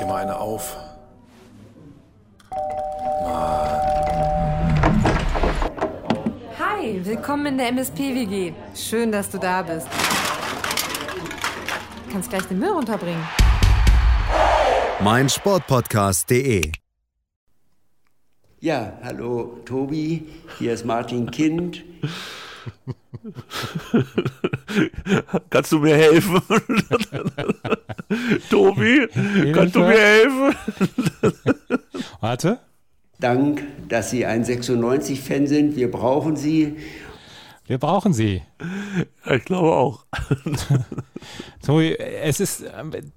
dir mal eine auf. Hi, willkommen in der MSP-WG. Schön, dass du da bist. Du kannst gleich den Müll runterbringen. mein Sportpodcast.de. Ja, hallo Tobi, hier ist Martin Kind. Kannst du mir helfen? Tobi, kannst du mir helfen? Warte, Dank, dass Sie ein 96-Fan sind. Wir brauchen Sie. Wir brauchen sie. Ja, ich glaube auch. Tobi, es ist,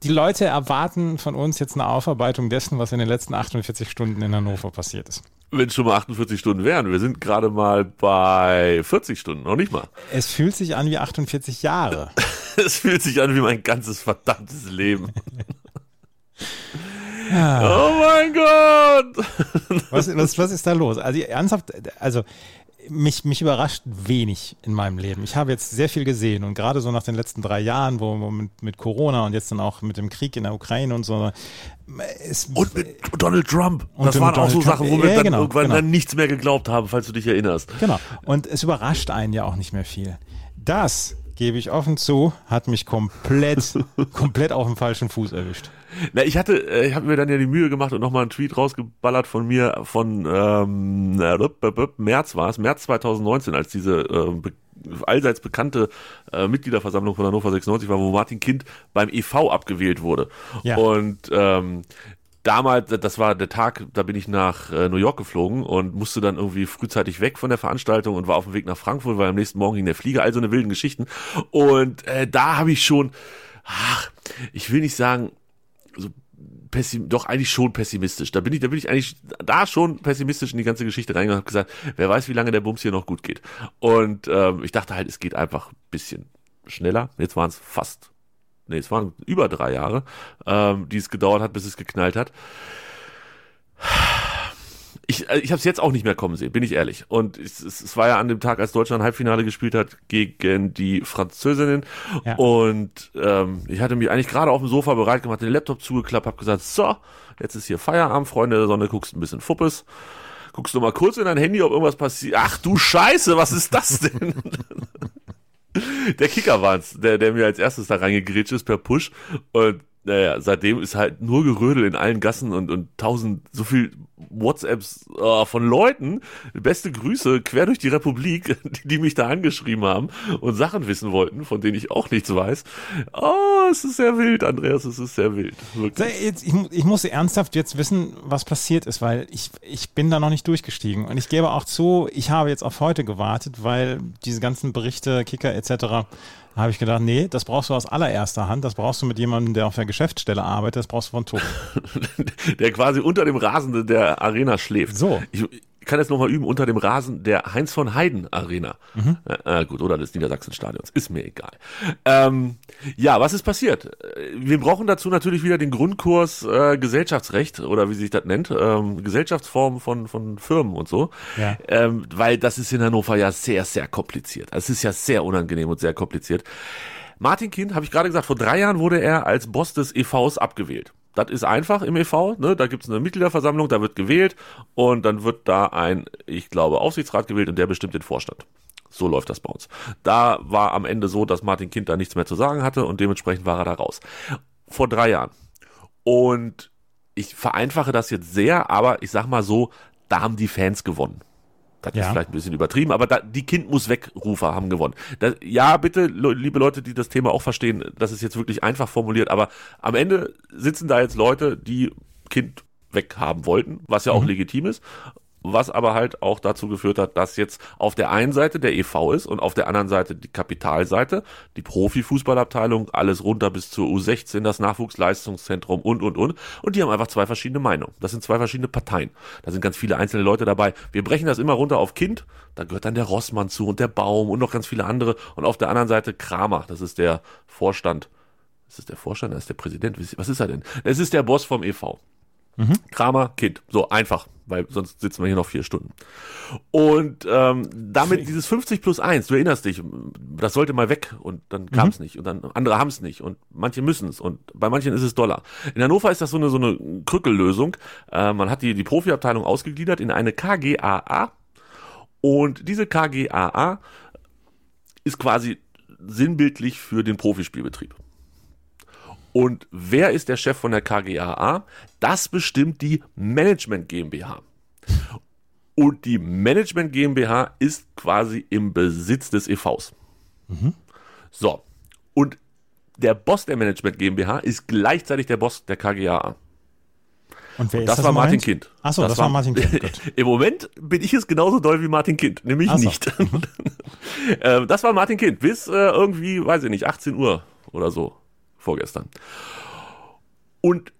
die Leute erwarten von uns jetzt eine Aufarbeitung dessen, was in den letzten 48 Stunden in Hannover passiert ist. Wenn es schon mal 48 Stunden wären. Wir sind gerade mal bei 40 Stunden, noch nicht mal. Es fühlt sich an wie 48 Jahre. Es fühlt sich an wie mein ganzes verdammtes Leben. Oh mein Gott! Was, was, was ist da los? Also ernsthaft, also mich, mich überrascht wenig in meinem Leben. Ich habe jetzt sehr viel gesehen und gerade so nach den letzten drei Jahren, wo, wo mit, mit Corona und jetzt dann auch mit dem Krieg in der Ukraine und so. Und mit Donald Trump. Und das waren auch Donald so Trump. Sachen, wo wir Ja, dann genau, irgendwann genau. dann nichts mehr geglaubt haben, falls du dich erinnerst. Genau. Und es überrascht einen ja auch nicht mehr viel. Das, gebe ich offen zu, hat mich komplett, komplett auf dem falschen Fuß erwischt. Na, ich hatte, äh, ich habe mir dann ja die Mühe gemacht und nochmal einen Tweet rausgeballert von mir von ähm, äh, März war es, März 2019, als diese äh, be allseits bekannte äh, Mitgliederversammlung von Hannover 96 war, wo Martin Kind beim EV abgewählt wurde. Ja. Und ähm, damals, das war der Tag, da bin ich nach äh, New York geflogen und musste dann irgendwie frühzeitig weg von der Veranstaltung und war auf dem Weg nach Frankfurt, weil am nächsten Morgen ging der Flieger, also eine wilden Geschichten. Und äh, da habe ich schon, ach, ich will nicht sagen, so pessim doch eigentlich schon pessimistisch. Da bin ich, da bin ich eigentlich da schon pessimistisch in die ganze Geschichte reingegangen und habe gesagt, wer weiß, wie lange der Bums hier noch gut geht. Und ähm, ich dachte halt, es geht einfach ein bisschen schneller. Jetzt waren es fast, nee, es waren über drei Jahre, ähm, die es gedauert hat, bis es geknallt hat. Ich, äh, ich habe es jetzt auch nicht mehr kommen sehen, bin ich ehrlich. Und es, es, es war ja an dem Tag, als Deutschland Halbfinale gespielt hat gegen die Französinnen. Ja. Und ähm, ich hatte mich eigentlich gerade auf dem Sofa bereit gemacht, den Laptop zugeklappt, habe gesagt, so, jetzt ist hier Feierabend, Freunde der Sonne, guckst ein bisschen Fuppes. Guckst du mal kurz in dein Handy, ob irgendwas passiert. Ach du Scheiße, was ist das denn? der Kicker war's, der, der mir als erstes da reingegrätscht ist per Push. Und naja, seitdem ist halt nur Gerödel in allen Gassen und, und tausend, so viel WhatsApps äh, von Leuten. Beste Grüße quer durch die Republik, die, die mich da angeschrieben haben und Sachen wissen wollten, von denen ich auch nichts weiß. Oh, es ist sehr wild, Andreas, es ist sehr wild. Wirklich. jetzt, ich, ich muss ernsthaft jetzt wissen, was passiert ist, weil ich, ich bin da noch nicht durchgestiegen. Und ich gebe auch zu, ich habe jetzt auf heute gewartet, weil diese ganzen Berichte, Kicker etc., habe ich gedacht, nee, das brauchst du aus allererster Hand, das brauchst du mit jemandem, der auf der Geschäftsstelle arbeitet, das brauchst du von Tobi. Der quasi unter dem Rasen der Arena schläft. So. Ich, ich kann jetzt nochmal üben, unter dem Rasen der Heinz von Heiden Arena. Äh, äh, gut, oder des Niedersachsen-Stadions. Ist mir egal. Ähm, ja, was ist passiert? Äh, Wir brauchen dazu natürlich wieder den Grundkurs äh, Gesellschaftsrecht oder wie sich das nennt, ähm, Gesellschaftsform von, von Firmen und so. Ja. Ähm, weil das ist in Hannover ja sehr, sehr kompliziert. Es ist ja sehr unangenehm und sehr kompliziert. Martin Kind, habe ich gerade gesagt, vor drei Jahren wurde er als Boss des EVs abgewählt. Das ist einfach im EV, ne? da gibt's eine Mitgliederversammlung, da wird gewählt und dann wird da ein, ich glaube, Aufsichtsrat gewählt und der bestimmt den Vorstand. So läuft das bei uns. Da war am Ende so, dass Martin Kind da nichts mehr zu sagen hatte und dementsprechend war er da raus. Vor drei Jahren. Und ich vereinfache das jetzt sehr, aber ich sag mal so, da haben die Fans gewonnen. Das Ja. ist vielleicht ein bisschen übertrieben, aber da, die Kind muss wegrufer haben gewonnen. Das, ja, bitte, le- liebe Leute, die das Thema auch verstehen, das ist jetzt wirklich einfach formuliert, aber am Ende sitzen da jetzt Leute, die Kind weghaben wollten, was ja auch legitim ist, was aber halt auch dazu geführt hat, dass jetzt auf der einen Seite der EV ist und auf der anderen Seite die Kapitalseite, die Profifußballabteilung, alles runter bis zur U16, das Nachwuchsleistungszentrum und, und, und. Und die haben einfach zwei verschiedene Meinungen. Das sind zwei verschiedene Parteien. Da sind ganz viele einzelne Leute dabei. Wir brechen das immer runter auf Kind. Da gehört dann der Rossmann zu und der Baum und noch ganz viele andere. Und auf der anderen Seite Kramer. Das ist der Vorstand. Ist das der Vorstand? Das ist der Präsident. Was ist er denn? Es ist der Boss vom EV. Kramer, Kind. So einfach, weil sonst sitzen wir hier noch vier Stunden. Und ähm, damit dieses 50 plus 1, du erinnerst dich, das sollte mal weg und dann kam es nicht und dann andere haben es nicht und manche müssen es und bei manchen ist es Dollar. In Hannover ist das so eine so eine Krückellösung. Äh, man hat die die Profiabteilung ausgegliedert in eine KGAA und diese KGAA ist quasi sinnbildlich für den Profispielbetrieb. Und wer ist der Chef von der KGAA? Das bestimmt die Management GmbH. Und die Management GmbH ist quasi im Besitz des EVs. So. Und der Boss der Management GmbH ist gleichzeitig der Boss der KGAA. Und wer ist Das, das war Martin? Kind. Achso, das, war Martin Kind. Gut. Im Moment bin ich es genauso doll wie Martin Kind, nämlich Ach nicht. Ähm, das war Martin Kind bis äh, irgendwie, weiß ich nicht, 18 Uhr oder so vorgestern. Und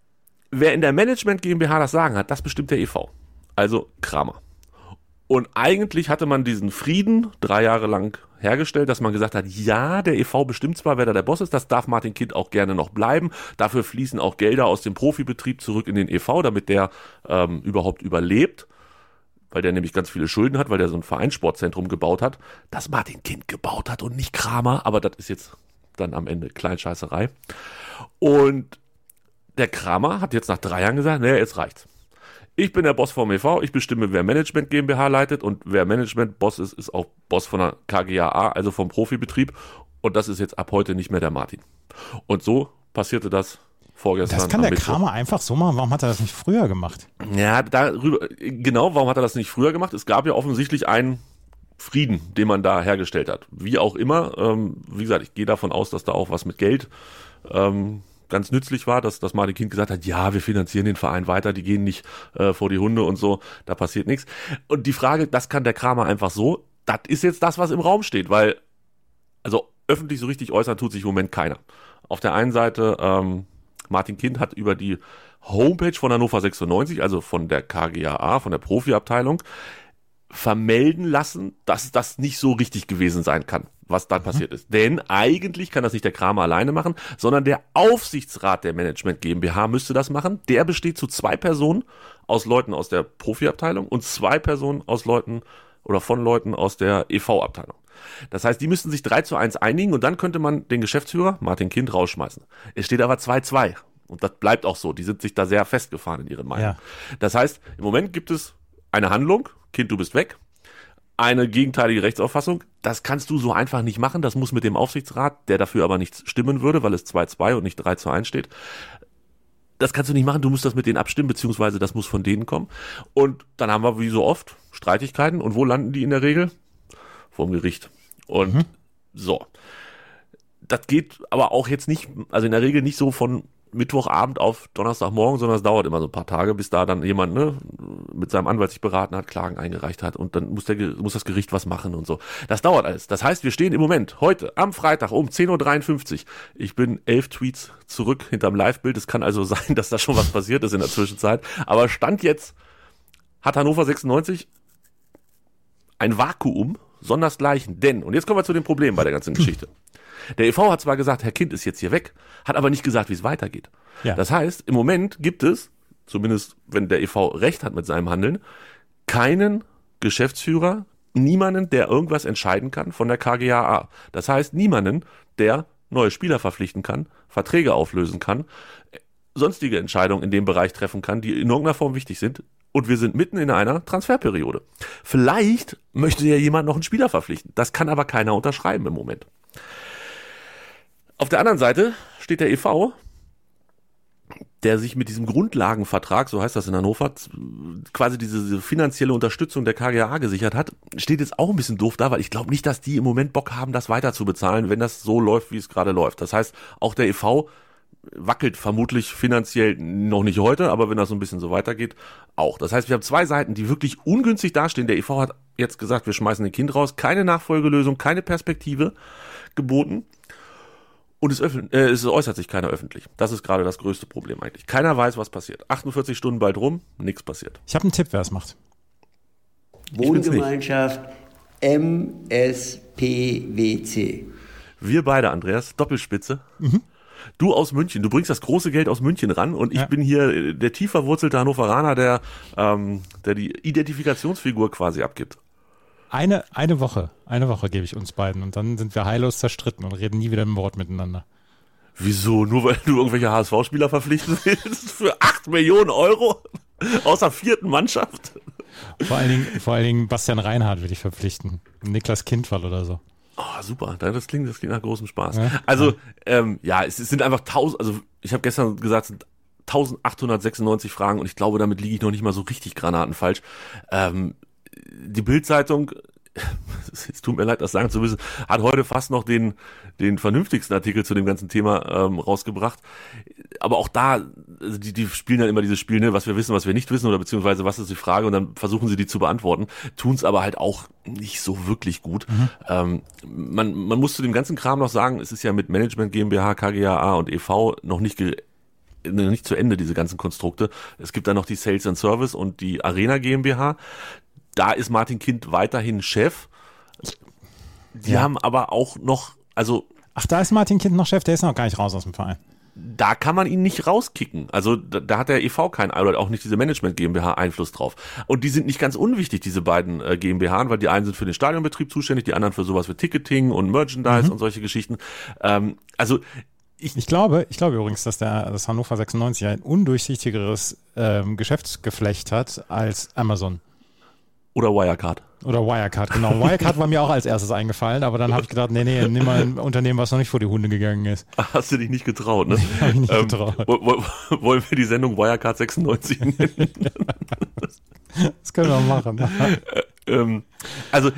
wer in der Management GmbH das Sagen hat, das bestimmt der EV. Also Kramer. Und eigentlich hatte man diesen Frieden drei Jahre lang hergestellt, dass man gesagt hat, ja, der EV bestimmt zwar, wer da der Boss ist, das darf Martin Kind auch gerne noch bleiben. Dafür fließen auch Gelder aus dem Profibetrieb zurück in den EV, damit der ähm, überhaupt überlebt, weil der nämlich ganz viele Schulden hat, weil der so ein Vereinssportzentrum gebaut hat, das Martin Kind gebaut hat und nicht Kramer, aber das ist jetzt dann am Ende Kleinscheißerei. Und der Kramer hat jetzt nach drei Jahren gesagt, naja, jetzt reicht's. Ich bin der Boss vom EV, ich bestimme, wer Management GmbH leitet und wer Management Boss ist, ist auch Boss von der KGAA, also vom Profibetrieb. Und das ist jetzt ab heute nicht mehr der Martin. Und so passierte das vorgestern. Das kann der Mittwoch. Kramer einfach so machen. Warum hat er das nicht früher gemacht? Ja, darüber, genau, warum hat er das nicht früher gemacht? Es gab ja offensichtlich einen Frieden, den man da hergestellt hat. Wie auch immer, ähm, wie gesagt, ich gehe davon aus, dass da auch was mit Geld ähm, ganz nützlich war, dass, dass Martin Kind gesagt hat, ja, wir finanzieren den Verein weiter, die gehen nicht äh, vor die Hunde und so, da passiert nichts. Und die Frage, das kann der Kramer einfach so, das ist jetzt das, was im Raum steht, weil, also öffentlich so richtig äußern tut sich im Moment keiner. Auf der einen Seite, ähm, Martin Kind hat über die Homepage von Hannover 96, also von der KGAA, von der Profiabteilung, vermelden lassen, dass das nicht so richtig gewesen sein kann, was dann passiert ist. Denn eigentlich kann das nicht der Kramer alleine machen, sondern der Aufsichtsrat der Management GmbH müsste das machen. Der besteht zu zwei Personen aus Leuten aus der Profiabteilung und zwei Personen aus Leuten oder von Leuten aus der EV-Abteilung. Das heißt, die müssten sich 3 zu 1 einigen und dann könnte man den Geschäftsführer, Martin Kind, rausschmeißen. Es steht aber 2-2 und das bleibt auch so. Die sind sich da sehr festgefahren in ihren Meinungen. Ja. Das heißt, im Moment gibt es eine Handlung, Kind, du bist weg. Eine gegenteilige Rechtsauffassung, das kannst du so einfach nicht machen. Das muss mit dem Aufsichtsrat, der dafür aber nicht stimmen würde, weil es 2-2 und nicht 3 zu 1 steht. Das kannst du nicht machen, du musst das mit denen abstimmen, beziehungsweise das muss von denen kommen. Und dann haben wir wie so oft Streitigkeiten. Und wo landen die in der Regel? Vorm Gericht. Und so. Das geht aber auch jetzt nicht, also in der Regel nicht so von Mittwochabend auf Donnerstagmorgen, sondern es dauert immer so ein paar Tage, bis da dann jemand ne, mit seinem Anwalt sich beraten hat, Klagen eingereicht hat und dann muss, der, muss das Gericht was machen und so. Das dauert alles. Das heißt, wir stehen im Moment heute am Freitag um 10.53 Uhr. Ich bin elf Tweets zurück hinterm Live-Bild. Es kann also sein, dass da schon was passiert ist in der Zwischenzeit. Aber Stand jetzt hat Hannover 96 ein Vakuum, sondersgleichen. Denn, und jetzt kommen wir zu dem Problem bei der ganzen Geschichte. Der EV hat zwar gesagt, Herr Kind ist jetzt hier weg, hat aber nicht gesagt, wie es weitergeht. Ja. Das heißt, im Moment gibt es, zumindest wenn der EV recht hat mit seinem Handeln, keinen Geschäftsführer, niemanden, der irgendwas entscheiden kann von der KGAA. Das heißt, niemanden, der neue Spieler verpflichten kann, Verträge auflösen kann, sonstige Entscheidungen in dem Bereich treffen kann, die in irgendeiner Form wichtig sind. Und wir sind mitten in einer Transferperiode. Vielleicht möchte ja jemand noch einen Spieler verpflichten. Das kann aber keiner unterschreiben im Moment. Auf der anderen Seite steht der EV, der sich mit diesem Grundlagenvertrag, so heißt das in Hannover, quasi diese, diese finanzielle Unterstützung der KGA gesichert hat, steht jetzt auch ein bisschen doof da, weil ich glaube nicht, dass die im Moment Bock haben, das weiter zu bezahlen, wenn das so läuft, wie es gerade läuft. Das heißt, auch der EV wackelt vermutlich finanziell noch nicht heute, aber wenn das so ein bisschen so weitergeht, auch. Das heißt, wir haben zwei Seiten, die wirklich ungünstig dastehen. Der EV hat jetzt gesagt, wir schmeißen den Kind raus, keine Nachfolgelösung, keine Perspektive geboten. Und es, äh, es äußert sich keiner öffentlich. Das ist gerade das größte Problem eigentlich. Keiner weiß, was passiert. 48 Stunden bald rum, nichts passiert. Ich habe einen Tipp, wer es macht. Wohngemeinschaft MSPWC. Wir beide, Andreas, Doppelspitze. Du aus München, du bringst das große Geld aus München ran und ich Ja. bin hier der tief verwurzelte Hannoveraner, der, ähm, der die Identifikationsfigur quasi abgibt. Eine, eine Woche, eine Woche gebe ich uns beiden und dann sind wir heillos zerstritten und reden nie wieder ein Wort miteinander. Wieso? Nur weil du irgendwelche HSV-Spieler verpflichten willst? Für 8 Millionen Euro? Aus der vierten Mannschaft? Vor allen Dingen, vor allen Dingen Bastian Reinhardt will ich verpflichten. Niklas Kindwall oder so. Oh, super. Das klingt, das klingt nach großem Spaß. Ja. Also, ähm, ja, es, es sind einfach 1000, also ich habe gestern gesagt, es sind 1896 Fragen und ich glaube, damit liege ich noch nicht mal so richtig granatenfalsch. Ähm, die Bildzeitung, es tut mir leid, das sagen zu müssen, hat heute fast noch den, den vernünftigsten Artikel zu dem ganzen Thema ähm, rausgebracht. Aber auch da, also die, die spielen dann immer dieses Spiel, ne, was wir wissen, was wir nicht wissen, oder beziehungsweise was ist die Frage und dann versuchen sie die zu beantworten, tun es aber halt auch nicht so wirklich gut. Ähm, man, man muss zu dem ganzen Kram noch sagen, es ist ja mit Management GmbH, KGAA und e.V. noch nicht nicht zu Ende, diese ganzen Konstrukte. Es gibt dann noch die Sales and Service und die Arena GmbH. Da ist Martin Kind weiterhin Chef. Die Ja. haben aber auch noch, also Ach, da ist Martin Kind noch Chef, der ist noch gar nicht raus aus dem Verein. da kann man ihn nicht rauskicken. Also da, da hat der EV keinen, oder auch nicht diese Management GmbH Einfluss drauf. Und die sind nicht ganz unwichtig, diese beiden äh, GmbH, weil die einen sind für den Stadionbetrieb zuständig, die anderen für sowas wie Ticketing und Merchandise und solche Geschichten. Ähm, also ich, Ich glaube, ich glaube übrigens, dass der das Hannover 96 ein undurchsichtigeres ähm, Geschäftsgeflecht hat als Amazon. Oder Wirecard. Oder Wirecard, genau. Wirecard war mir auch als erstes eingefallen, aber dann habe ich gedacht, nee, nee, nimm mal ein Unternehmen, was noch nicht vor die Hunde gegangen ist. Hast du dich nicht getraut, ne? Hab ich nicht Ähm, getraut. wo- wo- Wollen wir die Sendung Wirecard 96 nennen? Das können wir machen. ähm, also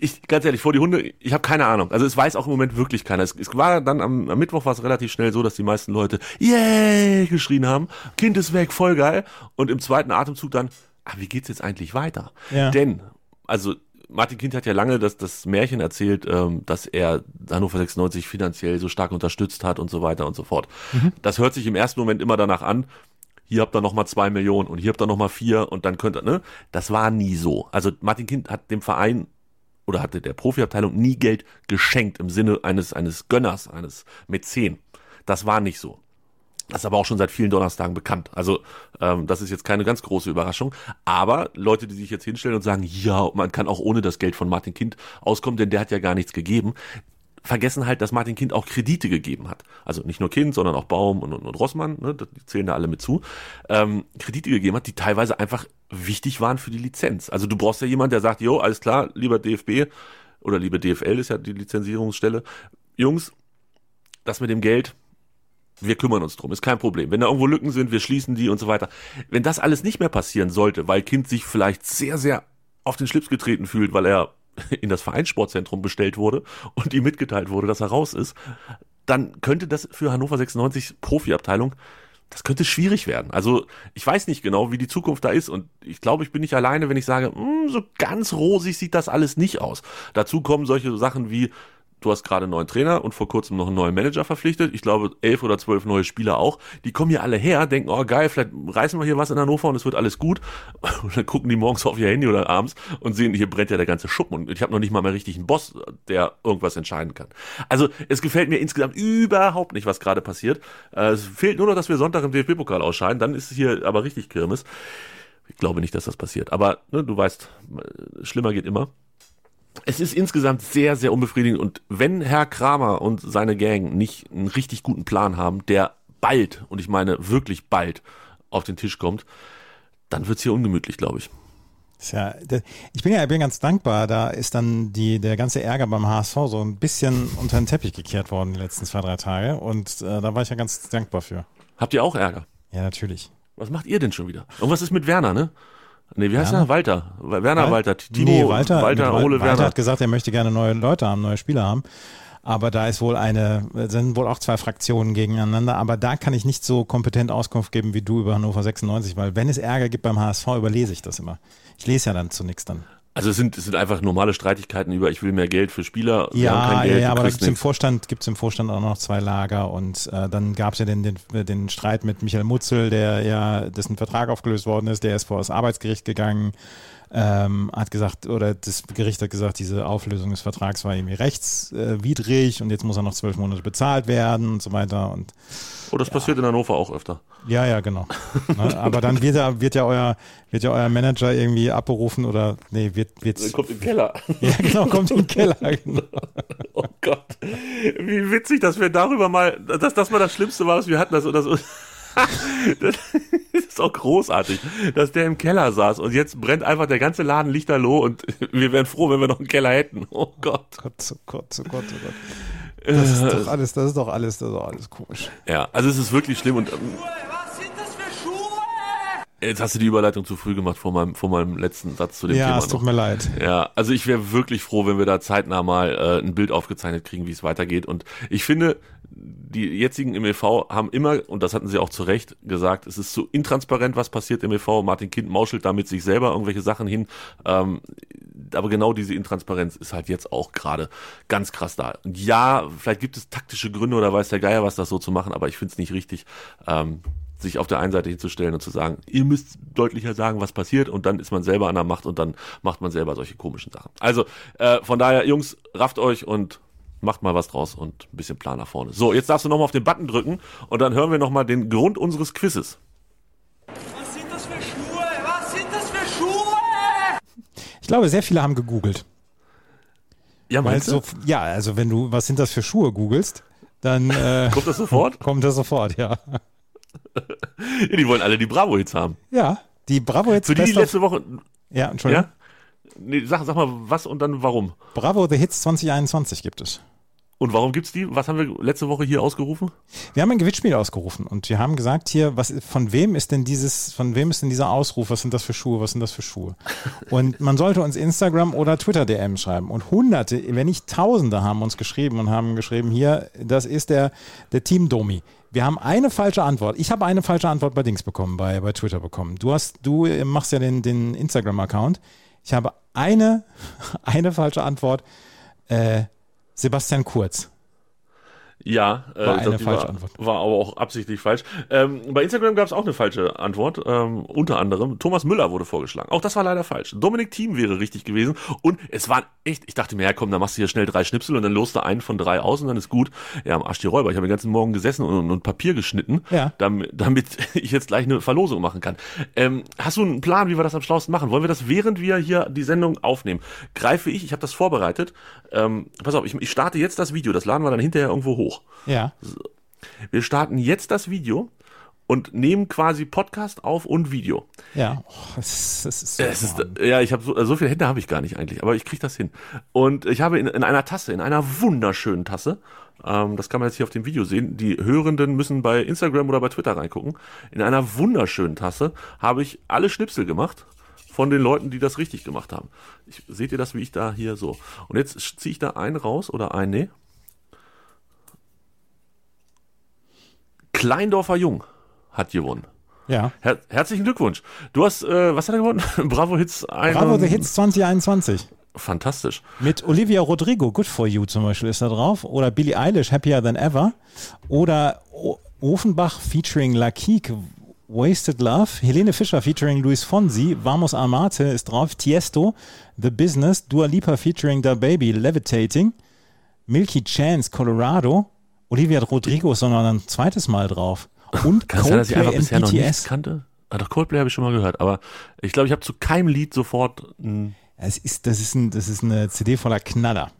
ich ganz ehrlich, vor die Hunde, ich habe keine Ahnung. Also es weiß auch im Moment wirklich keiner. Es, es war dann am, am Mittwoch war es relativ schnell so, dass die meisten Leute Yay geschrien haben, Kind ist weg, voll geil. Und im zweiten Atemzug dann, ah, wie geht's jetzt eigentlich weiter? Ja. Denn, also Martin Kind hat ja lange das, das Märchen erzählt, ähm, dass er Hannover 96 finanziell so stark unterstützt hat und so weiter und so fort. Das hört sich im ersten Moment immer danach an, hier habt ihr nochmal zwei Millionen und hier habt ihr nochmal vier und dann könnt ihr, ne? Das war nie so. Also Martin Kind hat dem Verein oder hatte der Profiabteilung nie Geld geschenkt im Sinne eines, eines Gönners, eines Mäzen. Das war nicht so. Das ist aber auch schon seit vielen Donnerstagen bekannt. Also ähm, das ist jetzt keine ganz große Überraschung. Aber Leute, die sich jetzt hinstellen und sagen, ja, man kann auch ohne das Geld von Martin Kind auskommen, denn der hat ja gar nichts gegeben, vergessen halt, dass Martin Kind auch Kredite gegeben hat. Also nicht nur Kind, sondern auch Baum und, und, und Rossmann, ne, die zählen da alle mit zu. Ähm, Kredite gegeben hat, die teilweise einfach wichtig waren für die Lizenz. Also du brauchst ja jemanden, der sagt, jo, alles klar, lieber DFB oder liebe DFL ist ja die Lizenzierungsstelle. Jungs, das mit dem Geld, wir kümmern uns drum, ist kein Problem. Wenn da irgendwo Lücken sind, wir schließen die und so weiter. Wenn das alles nicht mehr passieren sollte, weil Kind sich vielleicht sehr, sehr auf den Schlips getreten fühlt, weil er in das Vereinssportzentrum bestellt wurde und ihm mitgeteilt wurde, dass er raus ist, dann könnte das für Hannover 96 Profiabteilung, das könnte schwierig werden. Also ich weiß nicht genau, wie die Zukunft da ist und ich glaube, ich bin nicht alleine, wenn ich sage, "Hm, so ganz rosig sieht das alles nicht aus. Dazu kommen solche Sachen wie Du hast gerade einen neuen Trainer und vor kurzem noch einen neuen Manager verpflichtet. Ich glaube, elf oder zwölf neue Spieler auch. Die kommen hier alle her, denken, oh geil, vielleicht reißen wir hier was in Hannover und es wird alles gut. Und dann gucken die morgens auf ihr Handy oder abends und sehen, hier brennt ja der ganze Schuppen und ich habe noch nicht mal mehr richtig einen Boss, der irgendwas entscheiden kann. Also es gefällt mir insgesamt überhaupt nicht, was gerade passiert. Äh, Es fehlt nur noch, dass wir Sonntag im DFB-Pokal ausscheiden. Dann ist es hier aber richtig Kirmes. Ich glaube nicht, dass das passiert. Aber ne, du weißt, äh, schlimmer geht immer es ist insgesamt sehr, sehr unbefriedigend. Und wenn Herr Kramer und seine Gang nicht einen richtig guten Plan haben, der bald, und ich meine wirklich bald, auf den Tisch kommt, dann wird's hier ungemütlich, glaube ich. Ist ja, der- ich bin ja ich bin ganz dankbar, da ist dann die, der ganze Ärger beim HSV so ein bisschen unter den Teppich gekehrt worden die letzten zwei, drei Tage und äh, da war ich ja ganz dankbar für. Habt ihr auch Ärger? Ja, natürlich. Was macht ihr denn schon wieder? Und was ist mit Werner, ne? Nee, wie heißt Werner? er? Walter. Werner, Wal- Walter. Timo, nee, Walter, Walter, Ole Walter Werner. hat gesagt, er möchte gerne neue Leute haben, neue Spieler haben. Aber da ist wohl eine, sind wohl auch zwei Fraktionen gegeneinander. Aber da kann ich nicht so kompetent Auskunft geben wie du über Hannover 96, weil wenn es Ärger gibt beim HSV, überlese ich das immer. Ich lese ja dann zu nichts dann. Also es sind, es sind einfach normale Streitigkeiten über, ich will mehr Geld für Spieler. Ja, Geld, ja, aber da kriegst gibt's im. Vorstand, gibt's im Vorstand auch noch zwei Lager und äh, dann gab's ja den, den, den Streit mit Michael Mutzel, der ja, dessen Vertrag aufgelöst worden ist, der ist vor das Arbeitsgericht gegangen. Ähm, hat gesagt, oder das Gericht hat gesagt, diese Auflösung des Vertrags war irgendwie rechtswidrig und jetzt muss er noch zwölf Monate bezahlt werden und so weiter. Und Oh, das passiert in Hannover auch öfter. ja, ja, genau. Ne, Aber dann wird ja, wird ja euer, wird ja euer Manager irgendwie abberufen oder nee, wird, wird Kommt im Keller. ja genau, kommt in den Keller. Genau. Oh Gott. Wie witzig, dass wir darüber mal, dass das mal das Schlimmste war, was wir hatten. Das, das, das ist auch großartig, dass der im Keller saß und jetzt brennt einfach der ganze Laden lichterloh und wir wären froh, wenn wir noch einen Keller hätten. Oh Gott. Gott, oh Gott, oh Gott, oh Gott. Das ist doch alles, das ist doch alles, das ist doch alles komisch. Ja, also es ist wirklich schlimm und ähm, Was sind das für Schuhe? jetzt hast du die Überleitung zu früh gemacht vor meinem, vor meinem letzten Satz zu dem Ja, Thema es tut noch. mir leid. Ja, also ich wäre wirklich froh, wenn wir da zeitnah mal äh, ein Bild aufgezeichnet kriegen, wie es weitergeht. Und ich finde, die jetzigen im EV haben immer, und das hatten sie auch zu Recht gesagt, es ist so intransparent, was passiert im EV. Martin Kind mauschelt da mit sich selber irgendwelche Sachen hin. Ähm, aber genau diese Intransparenz ist halt jetzt auch gerade ganz krass da. Und ja, vielleicht gibt es taktische Gründe oder weiß der Geier was, das so zu machen, aber ich finde es nicht richtig. Ähm, sich auf der einen Seite hinzustellen und zu sagen, ihr müsst deutlicher sagen, was passiert und dann ist man selber an der Macht und dann macht man selber solche komischen Sachen. Also äh, von daher, Jungs, rafft euch und macht mal was draus und ein bisschen Plan nach vorne. So, jetzt darfst du nochmal auf den Button drücken und dann hören wir nochmal den Grund unseres Quizzes. Was sind das für Schuhe? Was sind das für Schuhe? Ich glaube, sehr viele haben gegoogelt. Ja, Weil meinst so, du? ja, also wenn du, was sind das für Schuhe googelst, dann äh, Kommt das sofort? kommt das sofort, ja. Ja, die wollen alle die Bravo-Hits haben. Ja, die Bravo Hits Für die, die letzte Woche... Ja, Entschuldigung. Ja? Nee, sag, sag mal, was und dann warum? Bravo The Hits 2021 gibt es. Und warum gibt's die? Was haben wir letzte Woche hier ausgerufen? Wir haben ein Gewinnspiel ausgerufen und wir haben gesagt hier, was, von wem ist denn dieses, von wem ist denn dieser Ausruf? Was sind das für Schuhe? Was sind das für Schuhe? Und man sollte uns Instagram oder Twitter DM schreiben. Und Hunderte, wenn nicht Tausende haben uns geschrieben und haben geschrieben, hier, das ist der, der Team Domi. Wir haben eine falsche Antwort. Ich habe eine falsche Antwort bei Dings bekommen, bei, bei Twitter bekommen. Du hast, du machst ja den, den Instagram-Account. Ich habe eine, eine falsche Antwort. Äh, Sebastian Kurz. Ja, äh, War eine falsche war, Antwort. war aber auch absichtlich falsch. Ähm, bei Instagram gab es auch eine falsche Antwort. Ähm, unter anderem Thomas Müller wurde vorgeschlagen. Auch das war leider falsch. Dominik Thiem wäre richtig gewesen. Und es waren echt, ich dachte mir, ja komm, da machst du hier schnell drei Schnipsel und dann lost du einen von drei aus und dann ist gut. Ja, am Arsch die Räuber. Ich habe den ganzen Morgen gesessen und, und Papier geschnitten, Ja. damit, damit ich jetzt gleich eine Verlosung machen kann. Ähm, hast du einen Plan, wie wir das am schlausten machen? Wollen wir das, während wir hier die Sendung aufnehmen, greife ich, ich habe das vorbereitet. Ähm, pass auf, ich, ich starte jetzt das Video. Das laden wir dann hinterher irgendwo hoch. Ja. Wir starten jetzt das Video und nehmen quasi Podcast auf und Video. Ja, oh, das, ist- das ist so. Es ist, ja, ich habe so, so viele Hände habe ich gar nicht eigentlich, aber ich kriege das hin. Und ich habe in, in einer Tasse, in einer wunderschönen Tasse, ähm, das kann man jetzt hier auf dem Video sehen. Die Hörenden müssen bei Instagram oder bei Twitter reingucken. In einer wunderschönen Tasse habe ich alle Schnipsel gemacht von den Leuten, die das richtig gemacht haben. Ich, seht ihr das, wie ich da hier so? Und jetzt ziehe ich da einen raus oder einen, nee. Kleindorfer Jung hat gewonnen. ja. Her herzlichen Glückwunsch. Du hast, äh, was hat er gewonnen? Bravo Hits. Ein, Bravo The Hits 2021. Fantastisch. Mit Olivia Rodrigo, Good For You zum Beispiel ist da drauf. Oder Billie Eilish, Happier Than Ever. Oder o Ofenbach featuring Lakik, Wasted Love. Helene Fischer featuring Luis Fonsi. Vamos Amate ist drauf. Tiesto, The Business. Dua Lipa featuring Da Baby, Levitating. Milky Chance, Colorado. Olivia Rodrigo ist noch ein zweites Mal drauf. Und Kann es sein, dass ich einfach Coldplay bisher noch nichts BTS. kannte? Ah, doch, Coldplay habe ich schon mal gehört, aber ich glaube, ich habe zu keinem Lied sofort ein Es ist, das, ist ein, das ist eine CD voller Knaller.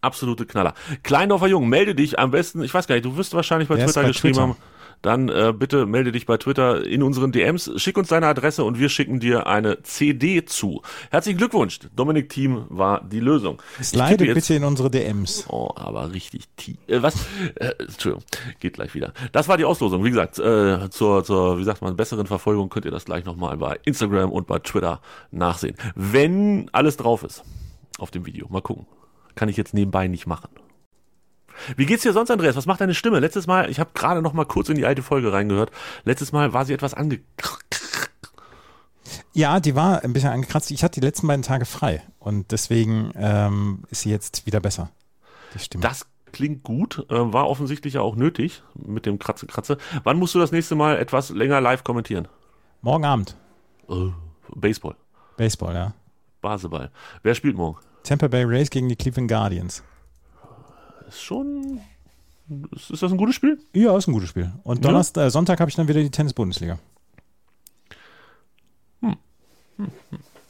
absolute Knaller. Kleindorfer Jung, melde dich am besten, ich weiß gar nicht, du wirst wahrscheinlich bei Der Twitter bei geschrieben Twitter. haben. Dann äh, bitte melde dich bei Twitter in unseren DMs, schick uns deine Adresse und wir schicken dir eine CD zu. Herzlichen Glückwunsch, Dominik Team war die Lösung. Slide jetzt- bitte in unsere DMs. Oh, aber richtig tief. Äh, was? Äh, Entschuldigung, geht gleich wieder. Das war die Auslosung. Wie gesagt, äh, zur, zur, wie sagt man, besseren Verfolgung könnt ihr das gleich nochmal bei Instagram und bei Twitter nachsehen. Wenn alles drauf ist auf dem Video. Mal gucken. Kann ich jetzt nebenbei nicht machen. Wie geht's dir sonst, Andreas? Was macht deine Stimme? Letztes Mal, ich habe gerade noch mal kurz in die alte Folge reingehört. Letztes Mal war sie etwas ange... Ja, die war ein bisschen angekratzt. Ich hatte die letzten beiden Tage frei und deswegen ähm, ist sie jetzt wieder besser. Die Stimme. Das klingt gut, äh, war offensichtlich ja auch nötig mit dem Kratze, Kratze. Wann musst du das nächste Mal etwas länger live kommentieren? Morgen Abend. Äh, Baseball. Baseball, ja. Baseball. Wer spielt morgen? Tampa Bay Rays gegen die Cleveland Guardians. Ist schon. Ist, ist das ein gutes Spiel? Ja, ist ein gutes Spiel. Und Ja. Donnerstag, äh, Sonntag habe ich dann wieder die Tennis-Bundesliga.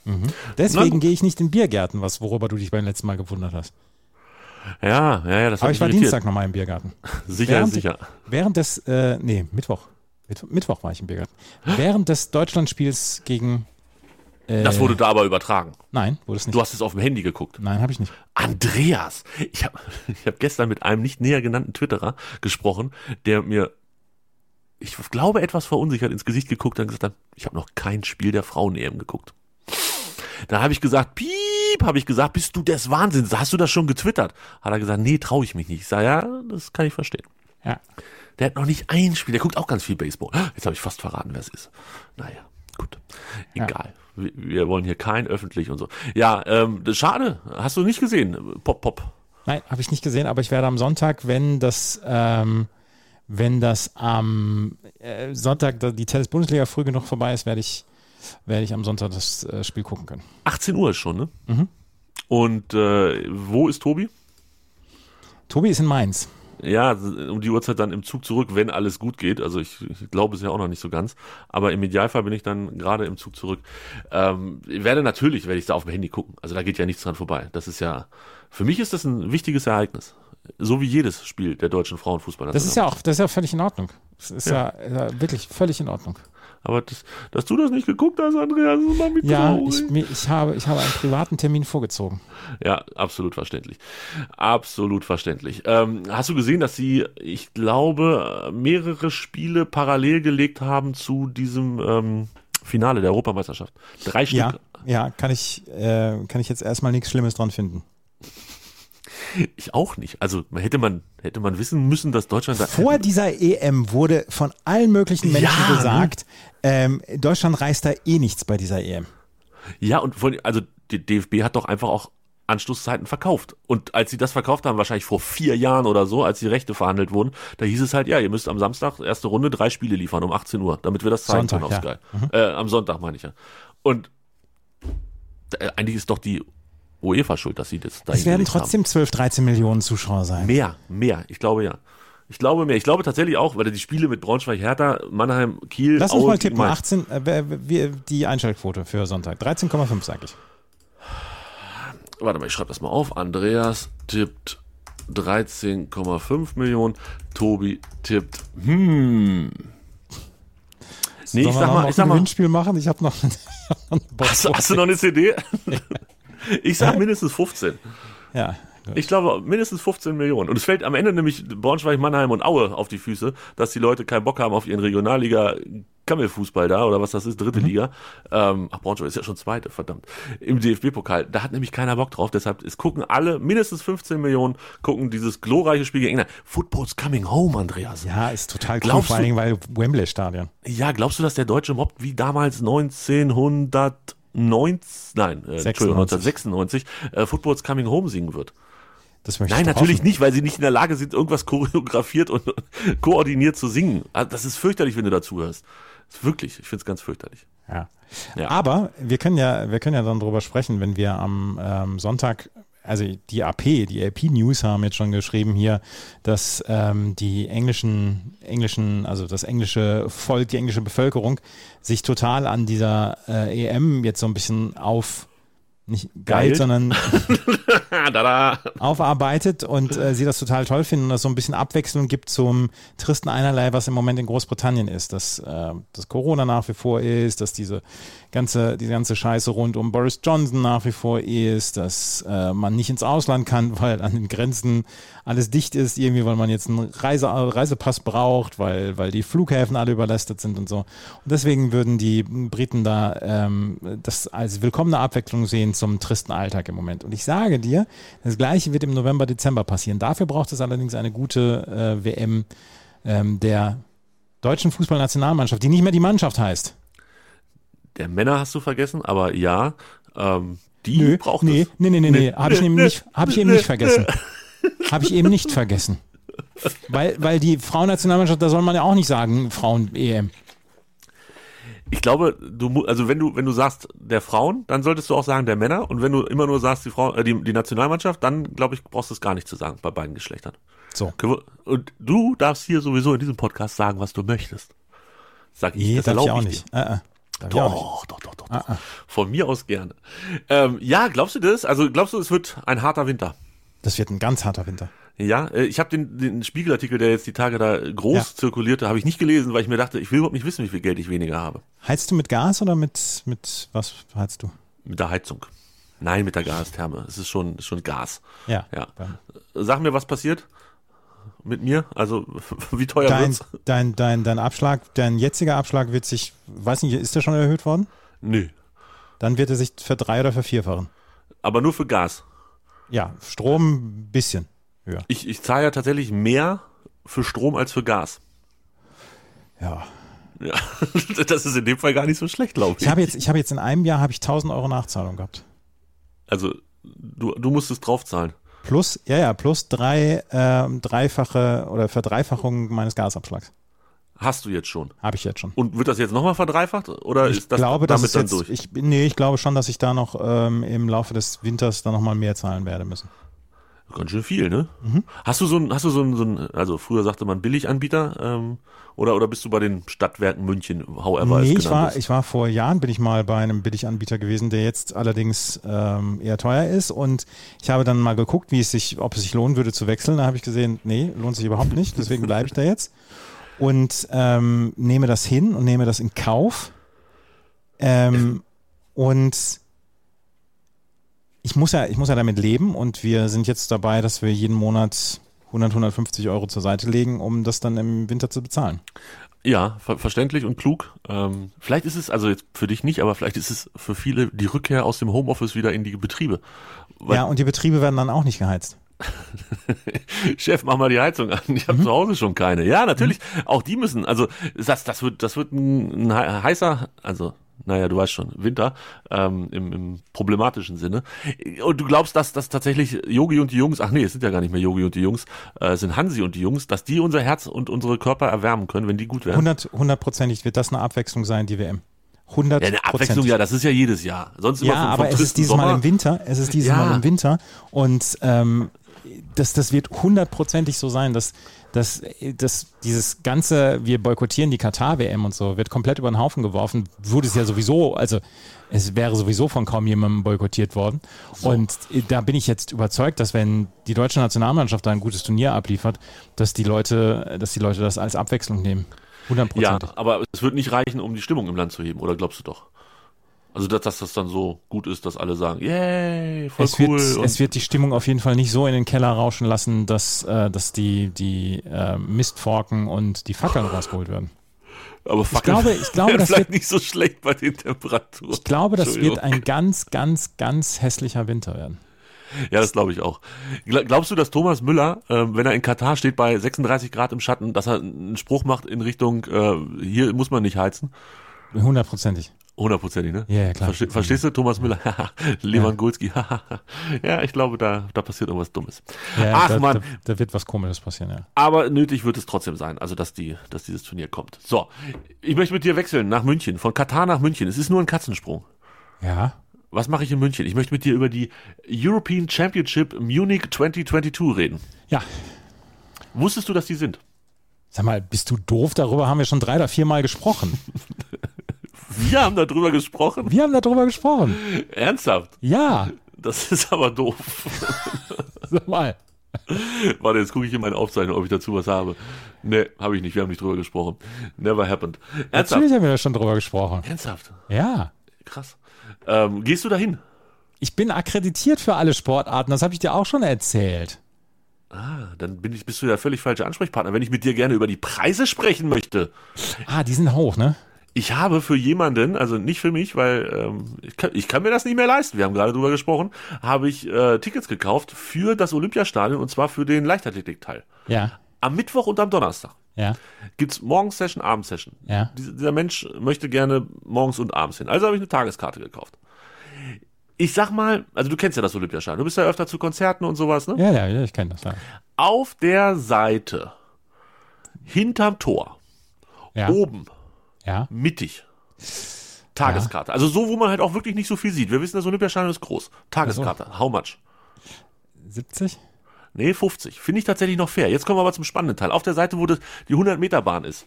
Mhm. Deswegen gehe ich nicht in Biergärten, was, worüber du dich beim letzten Mal gewundert hast. Ja, ja, ja, das Aber ich war irritiert. Dienstag nochmal im Biergarten. Sicher, Während- sicher. Während des, äh, nee, Mittwoch. Mittwoch. Mittwoch war ich im Biergarten. Während des Deutschlandspiels gegen. Äh, Das wurde da aber übertragen. Nein, wurde es nicht. Du hast es auf dem Handy geguckt. Nein, habe ich nicht. Andreas, ich habe ich hab gestern mit einem nicht näher genannten Twitterer gesprochen, der mir, ich glaube, etwas verunsichert ins Gesicht geguckt und gesagt hat, ich habe noch kein Spiel der Frauen-EM geguckt. Da habe ich gesagt, piep, habe ich gesagt, bist du des Wahnsinns, hast du das schon getwittert? Hat er gesagt, nee, traue ich mich nicht. Ich sage, ja, das kann ich verstehen. Ja. Der hat noch nicht ein Spiel, der guckt auch ganz viel Baseball. Jetzt habe ich fast verraten, wer es ist. Naja, gut. Egal. Wir, wir wollen hier kein öffentlich und so. Ja, ähm, schade. Hast du nicht gesehen? Pop, pop. Nein, habe ich nicht gesehen, aber ich werde am Sonntag, wenn das, ähm, wenn das am äh, Sonntag die Tennis-Bundesliga früh genug vorbei ist, werde ich, werde ich am Sonntag das äh, Spiel gucken können. 18 Uhr ist schon, ne? Mhm. Und äh, wo ist Tobi? Tobi ist in Mainz. Ja, um die Uhrzeit dann im Zug zurück, wenn alles gut geht. Also ich, ich glaube es ja auch noch nicht so ganz. Aber im Idealfall bin ich dann gerade im Zug zurück. Ähm, ich werde natürlich, werde ich da auf dem Handy gucken. Also da geht ja nichts dran vorbei. Das ist ja, für mich ist das ein wichtiges Ereignis. So wie jedes Spiel der deutschen Frauenfußball. Das ist ja auch, das ist ja völlig in Ordnung. Das ist ja, ja, wirklich völlig in Ordnung. Aber das, dass du das nicht geguckt hast, Andreas, ist mal mit Ja, ich, mir- ich, habe, ich habe einen privaten Termin vorgezogen. Ja, absolut verständlich. Absolut verständlich. Ähm, hast du gesehen, dass sie, ich glaube, mehrere Spiele parallel gelegt haben zu diesem ähm, Finale der Europameisterschaft? Drei Stück. Ja, ja, kann ich, äh, kann ich jetzt erstmal nichts Schlimmes dran finden. Ich auch nicht. Also hätte man, hätte man wissen müssen, dass Deutschland da. Vor dieser EM wurde von allen möglichen Menschen Ja, ne? gesagt, ähm, Deutschland reißt da eh nichts bei dieser EM. Ja, und von, also die DFB hat doch einfach auch Anschlusszeiten verkauft. Und als sie das verkauft haben, wahrscheinlich vor vier Jahren oder so, als die Rechte verhandelt wurden, da hieß es halt, ja, ihr müsst am Samstag erste Runde drei Spiele liefern um 18 Uhr, damit wir das zeigen Sonntag, können auf ja. Sky. Äh, am Sonntag meine ich ja. Und äh, eigentlich ist doch die UEFA schuld, dass sie das da Es werden haben. trotzdem 12, 13 Millionen Zuschauer sein. Mehr, mehr. Ich glaube ja. Ich glaube mehr. Ich glaube tatsächlich auch, weil die Spiele mit Braunschweig, Hertha, Mannheim, Kiel, Lass uns mal tippen. Mainz. 18, äh, die Einschaltquote für Sonntag. 13,5 sage ich. Warte mal, ich schreibe das mal auf. Andreas tippt 13,5 Millionen. Tobi tippt, hm. Nee, ich Sollen wir sag mal, ein ich sag mal, Gewinnspiel machen? Ich habe noch, ich hab noch eine Box hast, hast du noch eine CD? Ich sag mindestens 15. Ja. gut. Ich glaube mindestens 15 Millionen. Und es fällt am Ende nämlich Braunschweig, Mannheim und Aue auf die Füße, dass die Leute keinen Bock haben auf ihren Regionalliga Kammelfußball da oder was das ist, dritte Liga. Ähm, ach, Braunschweig ist ja schon zweite, verdammt. Im DFB-Pokal. Da hat nämlich keiner Bock drauf. Deshalb es gucken alle, mindestens 15 Millionen, gucken dieses glorreiche Spiel gegen England. Football's coming home, Andreas. Ja, ist total cool, Glaubst vor allen Dingen, weil Wembley-Stadion. Ja, glaubst du, dass der Deutsche Mob wie damals 1990, nein, äh, Entschuldigung, 1996 äh, Football's Coming Home singen wird? Das möchte Nein, ich natürlich hoffen. nicht, weil sie nicht in der Lage sind, irgendwas choreografiert und koordiniert zu singen. Also Das ist fürchterlich, wenn du dazu hörst. Wirklich, ich finde es ganz fürchterlich. Ja. Ja. Aber wir können ja, wir können ja dann drüber sprechen, wenn wir am ähm, Sonntag, also die AP, die AP News haben jetzt schon geschrieben hier, dass ähm, die englischen, englischen, also das englische Volk, die englische Bevölkerung sich total an dieser äh, EM jetzt so ein bisschen auf nicht geil, Geilt? sondern. aufarbeitet und äh, sie das total toll finden und das so ein bisschen Abwechslung gibt zum tristen Einerlei, was im Moment in Großbritannien ist, dass, äh, dass Corona nach wie vor ist, dass diese ganze, die ganze Scheiße rund um Boris Johnson nach wie vor ist, dass äh, man nicht ins Ausland kann, weil an den Grenzen alles dicht ist, irgendwie, weil man jetzt einen Reise, Reisepass braucht, weil, weil die Flughäfen alle überlastet sind und so. Und deswegen würden die Briten da ähm, das als willkommene Abwechslung sehen zum tristen Alltag im Moment. Und ich sage dir, das Gleiche wird im November, Dezember passieren. Dafür braucht es allerdings eine gute äh, WM ähm, der deutschen Fußballnationalmannschaft, die nicht mehr die Mannschaft heißt. Der Männer hast du vergessen, aber ja, ähm, die Nö, braucht nee, es. nee, nee, nee, nee, habe ich eben nee, nicht, habe ich eben nee, nicht vergessen. Habe ich eben nicht vergessen. Weil, weil die Frauennationalmannschaft, da soll man ja auch nicht sagen, Frauen-EM. Ich glaube, du also wenn du wenn du sagst der Frauen, dann solltest du auch sagen der Männer und wenn du immer nur sagst die Frau äh, die, die Nationalmannschaft, dann glaube ich brauchst du es gar nicht zu sagen bei beiden Geschlechtern. So. Und du darfst hier sowieso in diesem Podcast sagen, was du möchtest. Sag ich, Nee, das darf ich erlaube auch ich nicht. dir. Auch nicht. Doch, doch, doch, doch, doch. Von mir aus gerne. Ähm, ja, glaubst du das? Also glaubst du, es wird ein harter Winter? Das wird ein ganz harter Winter. Ja, äh, ich habe den, den Spiegelartikel, der jetzt die Tage da groß Ja. zirkulierte, habe ich nicht gelesen, weil ich mir dachte, ich will überhaupt nicht wissen, wie viel Geld ich weniger habe. Heizt du mit Gas oder mit, mit was heizt du? Mit der Heizung. Nein, mit der Gastherme. Es ist schon, schon Gas. Ja. Ja. Sag mir, was passiert mit mir? Also, wie teuer Dein, wird's? dein, dein, dein Abschlag, dein jetziger Abschlag wird sich, weiß nicht, ist der schon erhöht worden? Nö. Dann wird er sich verdrei- oder vervierfachen. Aber nur für Gas. Ja, Strom ein bisschen höher. Ich, ich zahle ja tatsächlich mehr für Strom als für Gas. Ja. Ja, das ist in dem Fall gar nicht so schlecht, glaube ich. Ich habe jetzt, ich habe jetzt in einem Jahr habe ich 1000 Euro Nachzahlung gehabt. Also, du, du musst es draufzahlen. Plus, ja, ja, plus drei, ähm, dreifache oder Verdreifachung meines Gasabschlags. Hast du jetzt schon. Habe ich jetzt schon. Und wird das jetzt nochmal verdreifacht? Oder Ich ist das glaube, damit es dann jetzt, durch? ich, nee, ich glaube schon, dass ich da noch ähm, im Laufe des Winters dann nochmal mehr zahlen werde müssen. Ganz schön viel, ne? Mhm. Hast du so ein, hast du so ein, so ein, also früher sagte man Billiganbieter, ähm, oder, oder bist du bei den Stadtwerken München, however nee, es ich war, ist? ich war vor Jahren, bin ich mal bei einem Billiganbieter gewesen, der jetzt allerdings ähm, eher teuer ist und ich habe dann mal geguckt, wie es sich, ob es sich lohnen würde zu wechseln. Da habe ich gesehen, nee, lohnt sich überhaupt nicht, deswegen bleibe ich da jetzt und ähm, nehme das hin und nehme das in Kauf ähm, und ich muss ja, ich muss ja damit leben und wir sind jetzt dabei, dass wir jeden Monat 100, 150 Euro zur Seite legen, um das dann im Winter zu bezahlen. Ja, ver verständlich und klug. Ähm, vielleicht ist es, also jetzt für dich nicht, aber vielleicht ist es für viele die Rückkehr aus dem Homeoffice wieder in die Betriebe. Weil, Ja, und die Betriebe werden dann auch nicht geheizt. Chef, mach mal die Heizung an. Ich Mhm. habe zu Hause schon keine. Ja, natürlich. Auch die müssen. Also das, das wird, das wird ein, ein hei- heißer, also naja, du weißt schon, Winter ähm, im, im problematischen Sinne. Und du glaubst, dass dass tatsächlich Yogi und die Jungs, ach nee, es sind ja gar nicht mehr Yogi und die Jungs, äh, es sind Hansi und die Jungs, dass die unser Herz und unsere Körper erwärmen können, wenn die gut werden. 100, hundertprozentig wird das eine Abwechslung sein, die WM. 100 Ja, eine Abwechslung, ja, das ist ja jedes Jahr. Sonst immer Ja, vom, vom aber es ist dieses Sommer. Mal im Winter. Es ist dieses Ja. Mal im Winter. Und ähm, das, das wird hundertprozentig so sein, dass, dass, dass dieses ganze, wir boykottieren die Katar-WM und so, wird komplett über den Haufen geworfen. Wurde es ja sowieso, also es wäre sowieso von kaum jemandem boykottiert worden. Und da bin ich jetzt überzeugt, dass wenn die deutsche Nationalmannschaft da ein gutes Turnier abliefert, dass die Leute, dass die Leute das als Abwechslung nehmen. Ja, Hundertprozentig. aber es wird nicht reichen, um die Stimmung im Land zu heben, oder glaubst du doch? Also, dass, dass das dann so gut ist, dass alle sagen, yay, voll es, cool. wird, es wird die Stimmung auf jeden Fall nicht so in den Keller rauschen lassen, dass, äh, dass die, die äh, Mistforken und die Fackeln rausgeholt werden. aber Fackeln glaube- ich glaube, das vielleicht wird- nicht so schlecht bei den Temperaturen. Ich glaube, das wird ein ganz, ganz, ganz hässlicher Winter werden. Ja, das glaube ich auch. Gla- Glaubst du, dass Thomas Müller, ähm, wenn er in Katar steht bei 36 Grad im Schatten, dass er einen Spruch macht in Richtung, äh, hier muss man nicht heizen? Hundertprozentig. Hundertprozentig, ne? Ja, ja, klar. Verste verstehst du, Thomas Müller? Lewandowski, ja, ich glaube, da, da passiert irgendwas Dummes. Ja, Ach da, man, Da, da wird was Komisches passieren, ja. aber nötig wird es trotzdem sein, also dass die, dass dieses Turnier kommt. So, ich möchte mit dir wechseln nach München, von Katar nach München. Es ist nur ein Katzensprung. Ja. Was mache ich in München? Ich möchte mit dir über die European Championship Munich 2022 reden. Ja. Wusstest du, dass die sind? Sag mal, bist du doof? Darüber haben wir schon drei oder vier Mal gesprochen. Wir haben darüber gesprochen. Wir haben darüber gesprochen. Ernsthaft? Ja. Das ist aber doof. Sag mal. Warte, jetzt gucke ich in meine Aufzeichnung, ob ich dazu was habe. Nee, habe ich nicht. Wir haben nicht drüber gesprochen. Never happened. Ernsthaft? Natürlich haben wir da schon drüber gesprochen. Ernsthaft? Ja. Krass. Ähm, gehst du dahin? Ich bin akkreditiert für alle Sportarten. Das habe ich dir auch schon erzählt. Ah, dann bin ich, bist du der völlig falsche Ansprechpartner, wenn ich mit dir gerne über die Preise sprechen möchte. Ah, die sind hoch, ne? Ich habe für jemanden, also nicht für mich, weil ähm, ich, kann, ich kann mir das nicht mehr leisten, wir haben gerade drüber gesprochen, habe ich äh, Tickets gekauft für das Olympiastadion und zwar für den Leichtathletikteil. Ja. Am Mittwoch und am Donnerstag Ja. gibt's Morgensession, Abendsession. Ja. Dieser, dieser Mensch möchte gerne morgens und abends hin. Also habe ich eine Tageskarte gekauft. Ich sag mal, also du kennst ja das Olympiastadion, du bist ja öfter zu Konzerten und sowas, ne? Ja, ja, ja ich kenne das. Ja. Auf der Seite, hinterm Tor, Ja. oben, ja. mittig, Tageskarte. Also so, wo man halt auch wirklich nicht so viel sieht. Wir wissen, das Olympiastadion ist groß. Tageskarte. How much? 70? Nee, 50. Finde ich tatsächlich noch fair. Jetzt kommen wir aber zum spannenden Teil. Auf der Seite, wo das die 100-Meter-Bahn ist.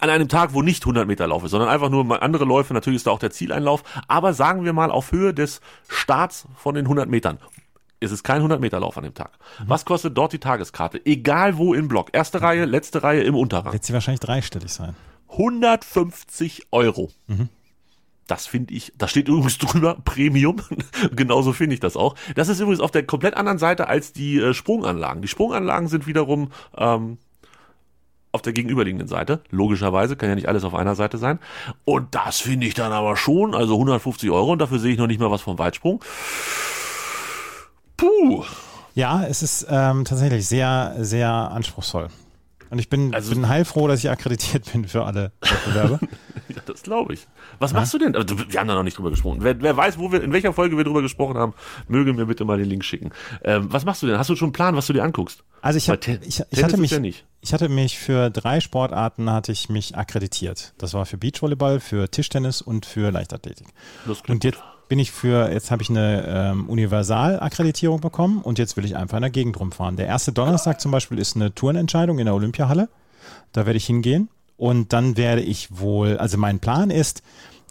An einem Tag, wo nicht 100 Meter Lauf ist, sondern einfach nur andere Läufe. Natürlich ist da auch der Zieleinlauf. Aber sagen wir mal auf Höhe des Starts von den 100 Metern. Es ist kein 100 Meter Lauf an dem Tag. Was kostet dort die Tageskarte? Egal wo im Block. Erste Reihe, letzte Reihe im Unterrang. Wird sie wahrscheinlich dreistellig sein. 150 Euro. Das finde ich, da steht übrigens drüber Premium. Genauso finde ich das auch. Das ist übrigens auf der komplett anderen Seite als die äh, Sprunganlagen. Die Sprunganlagen sind wiederum ähm, auf der gegenüberliegenden Seite. Logischerweise kann ja nicht alles auf einer Seite sein. Und das finde ich dann aber schon, also 150 Euro und dafür sehe ich noch nicht mal was vom Weitsprung. Puh. Ja, es ist ähm, tatsächlich sehr, sehr anspruchsvoll. Und ich bin, Also- bin heilfroh, dass ich akkreditiert bin für alle Wettbewerbe. Ja, das glaube ich. Was machst du denn? Also, wir haben da noch nicht drüber gesprochen. Wer, wer weiß, wo wir, in welcher Folge wir drüber gesprochen haben, möge mir bitte mal den Link schicken. Ähm, was machst du denn? Hast du schon einen Plan, was du dir anguckst? Also ich, hab, Ten- ich, ich, hatte mich, ja ich hatte mich für drei Sportarten hatte ich mich akkreditiert. Das war für Beachvolleyball, für Tischtennis und für Leichtathletik. Das klingt Und jetzt bin ich für, jetzt habe ich eine ähm, Universal-Akkreditierung bekommen und jetzt will ich einfach in der Gegend rumfahren. Der erste Donnerstag zum Beispiel ist eine Tourenentscheidung in der Olympiahalle. Da werde ich hingehen und dann werde ich wohl, also mein Plan ist,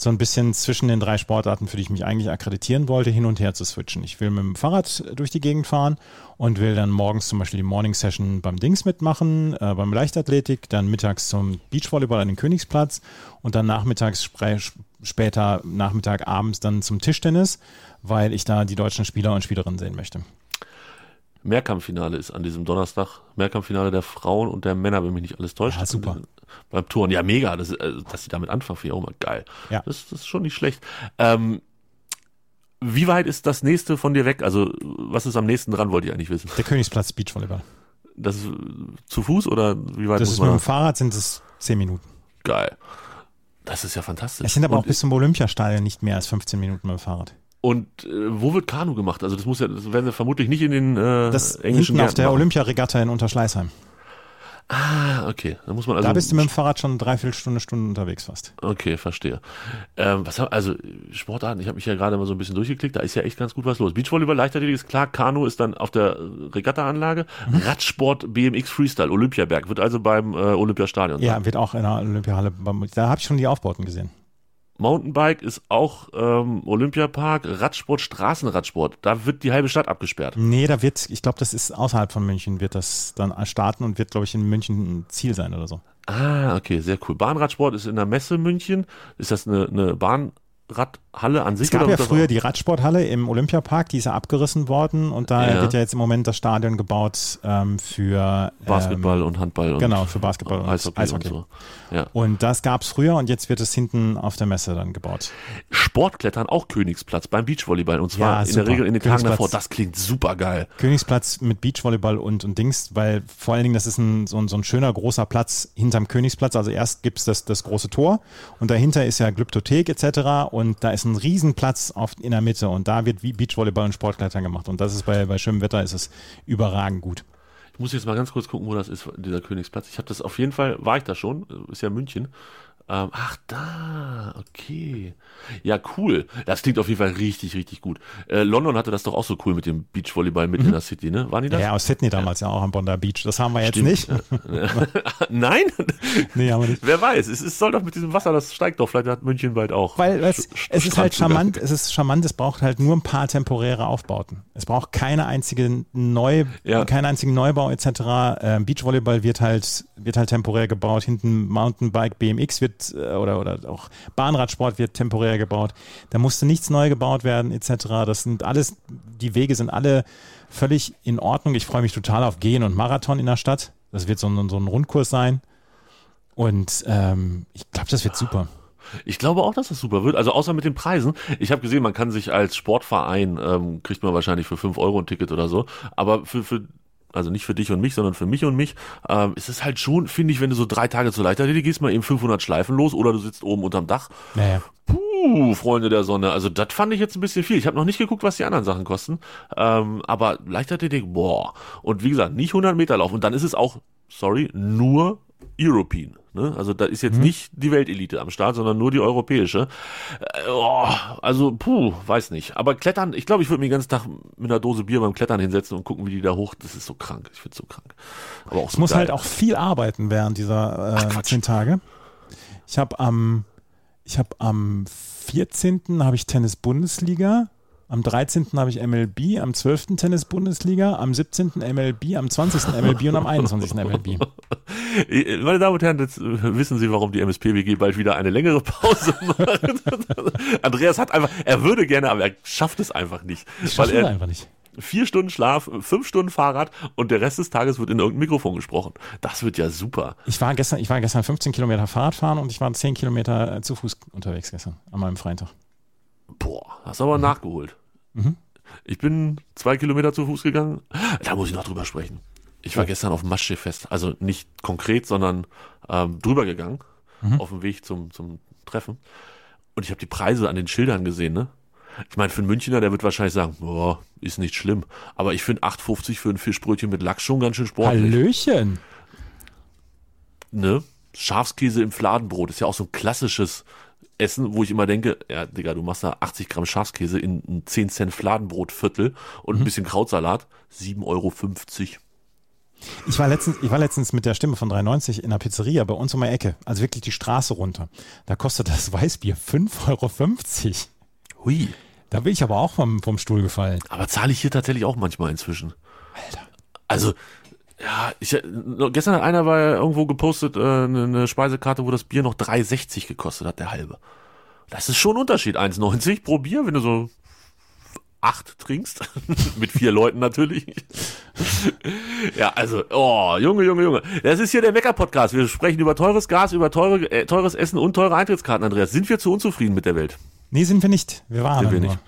so ein bisschen zwischen den drei Sportarten, für die ich mich eigentlich akkreditieren wollte, hin und her zu switchen. Ich will mit dem Fahrrad durch die Gegend fahren und will dann morgens zum Beispiel die Morning Session beim Dings mitmachen, äh, beim Leichtathletik, dann mittags zum Beachvolleyball an den Königsplatz und dann nachmittags später, Nachmittag, abends dann zum Tischtennis, weil ich da die deutschen Spieler und Spielerinnen sehen möchte. Mehrkampffinale ist an diesem Donnerstag. Mehrkampffinale der Frauen und der Männer, wenn mich nicht alles täuscht. Ja, super. Beim Touren. Ja, mega. Das, äh, dass sie damit anfangen, finde ich auch mal geil. Ja. Das, das ist schon nicht schlecht. Ähm, wie weit ist das nächste von dir weg? Also, was ist am nächsten dran, wollte ich eigentlich wissen. Der Königsplatz Beachvolleyball. Das ist äh, zu Fuß oder wie weit Das muss ist mit man? dem Fahrrad sind es zehn Minuten. Geil. Das ist ja fantastisch. Es sind aber auch und, bis zum Olympiastadion nicht mehr als 15 Minuten mit dem Fahrrad. Und äh, wo wird Kanu gemacht? Also das muss ja, das werden sie vermutlich nicht in den äh, Das englischen hinten auf Gärten der machen. Olympiaregatta in Unterschleißheim. Ah, okay. Da muss man also. da bist du mit dem Fahrrad schon eine Dreiviertelstunde, Stunde unterwegs fast. Okay, verstehe. Ähm, was haben, also Sportarten, ich habe mich ja gerade mal so ein bisschen durchgeklickt, da ist ja echt ganz gut was los. Beachvolleyball, Leichtathletik ist klar, Kanu ist dann auf der Regattaanlage, Mhm. Radsport, BMX Freestyle, Olympiaberg, wird also beim äh, Olympiastadion sein. Ja, wird auch in der Olympiahalle. beim- Da habe ich schon die Aufbauten gesehen. Mountainbike ist auch ähm, Olympiapark, Radsport, Straßenradsport, da wird die halbe Stadt abgesperrt. Nee, da wird, ich glaube, das ist außerhalb von München, wird das dann starten und wird, glaube ich, in München ein Ziel sein oder so. Ah, okay, sehr cool. Bahnradsport ist in der Messe München. Ist das eine, eine Bahnradhalle an sich? Es gab ja früher auch- die Radsporthalle im Olympiapark, die ist ja abgerissen worden und da Ja. wird ja jetzt im Moment das Stadion gebaut ähm, für Basketball Ähm, und Handball und genau, für Basketball und Eishockey, Eishockey. und so. Ja. und das gab's früher und jetzt wird es hinten auf der Messe dann gebaut. Sportklettern auch Königsplatz beim Beachvolleyball und zwar Ja, in der Regel in den Tagen davor. Das klingt super geil. Königsplatz mit Beachvolleyball und, und Dings, weil vor allen Dingen das ist ein, so, ein, so ein schöner großer Platz hinterm Königsplatz. Also erst gibt's das, das große Tor und dahinter ist ja Glyptothek etc. Und da ist ein Riesenplatz auf, in der Mitte und da wird Beachvolleyball und Sportklettern gemacht. Und das ist bei, bei schönem Wetter ist es überragend gut. Ich muss jetzt mal ganz kurz gucken, wo das ist, dieser Königsplatz. Ich habe das auf jeden Fall, war ich da schon, ist ja München. Ähm, ach, da, okay. Ja, cool. Das klingt auf jeden Fall richtig, richtig gut. Äh, London hatte das doch auch so cool mit dem Beachvolleyball mitten in der City, ne? Waren die das? Mhm. Ja, aus Sydney damals ja auch am Bondi Beach. Das haben wir jetzt Stimmt. nicht. Nein? nee, haben wir nicht. Wer weiß, es, es soll doch mit diesem Wasser, das steigt doch, vielleicht hat München bald auch. Weil es, es ist halt charmant, es ist charmant, es braucht halt nur ein paar temporäre Aufbauten. Es braucht keine einzige Neu, Ja. keinen einzigen Neubau etc. Ähm, Beachvolleyball wird halt, wird halt temporär gebaut, hinten Mountainbike, BMX wird äh, oder, oder auch Bahnradsport wird temporär gebaut. Da musste nichts neu gebaut werden etc. Das sind alles, die Wege sind alle völlig in Ordnung. Ich freue mich total auf Gehen und Marathon in der Stadt. Das wird so ein, so ein Rundkurs sein. Und ähm, ich glaube, das wird super. Ich glaube auch, dass das super wird. Also außer mit den Preisen. Ich habe gesehen, man kann sich als Sportverein, ähm, kriegt man wahrscheinlich für 5 Euro ein Ticket oder so. Aber für, für also nicht für dich und mich, sondern für mich und mich, ähm, ist es halt schon, finde ich, wenn du so drei Tage zur Leichtathletik gehst, mal eben 500 Schleifen los oder du sitzt oben unterm Dach. Naja. Puh, Freunde der Sonne. Also das fand ich jetzt ein bisschen viel. Ich habe noch nicht geguckt, was die anderen Sachen kosten. Ähm, aber Leichtathletik, boah. Und wie gesagt, nicht 100 Meter Lauf. Und dann ist es auch, sorry, nur European. Ne? Also da ist Mhm. jetzt nicht die Weltelite am Start, sondern nur die europäische. Äh, oh, also, puh, weiß nicht. Aber Klettern, ich glaube, ich würde mich den ganzen Tag mit einer Dose Bier beim Klettern hinsetzen und gucken, wie die da hoch. Das ist so krank. Ich finde so krank. Aber auch Ich so muss geil. halt auch viel arbeiten während dieser Ach, äh, Quatsch. zehn Tage. Ich habe am, ich habe am 14. habe ich Tennis Bundesliga, am 13. habe ich MLB, am 12. Tennis Bundesliga, am 17. MLB, am 20. MLB und am 21. MLB. Äh, Meine Damen und Herren, jetzt äh, wissen Sie, warum die MSPWG bald wieder eine längere Pause macht. Andreas hat einfach, er würde gerne, aber er schafft es einfach nicht. Ich weil er einfach nicht. vier Stunden Schlaf, fünf Stunden Fahrrad und der Rest des Tages wird in irgendein Mikrofon gesprochen. Das wird ja super. Ich war gestern, ich war gestern 15 Kilometer Fahrrad fahren und ich war 10 Kilometer äh, zu Fuß unterwegs gestern an meinem freien Tag. Boah, hast aber nachgeholt. Mhm. Ich bin zwei Kilometer zu Fuß gegangen. Da muss ich noch drüber sprechen. Ich war gestern auf dem Maschschiff-Fest. Also nicht konkret, sondern ähm, drüber gegangen. Mhm. Auf dem Weg zum, zum Treffen. Und ich habe die Preise an den Schildern gesehen, ne? Ich meine, für einen Münchner, der wird wahrscheinlich sagen, boah, ist nicht schlimm. Aber ich finde 8,50 für ein Fischbrötchen mit Lachs schon ganz schön sportlich. Hallöchen! ne? Schafskäse im Fladenbrot ist ja auch so ein klassisches Essen, wo ich immer denke, ja, Digga, du machst da 80 Gramm Schafskäse in ein 10 Cent Fladenbrotviertel und ein bisschen Krautsalat, 7,50 Euro. Ich war, letztens, ich war letztens mit der Stimme von 93 in der Pizzeria bei uns um die Ecke, also wirklich die Straße runter. Da kostet das Weißbier 5,50 Euro. Hui. Da bin ich aber auch vom, vom Stuhl gefallen. Aber zahle ich hier tatsächlich auch manchmal inzwischen. Alter. Also, ja, ich, äh, gestern hat einer war irgendwo gepostet, äh, eine, eine Speisekarte, wo das Bier noch 3,60 gekostet hat, der halbe. Das ist schon ein Unterschied. 1,90 pro Bier, wenn du so acht trinkst. Mit vier Leuten natürlich. ja, also, oh, Junge, Junge, Junge. Das ist hier der Mecker-Podcast. Wir sprechen über teures Gas, über teure, äh, teures Essen und teure Eintrittskarten, Andreas. Sind wir zu unzufrieden mit der Welt? Nee, sind wir nicht. Wir waren Sind wir nur. nicht.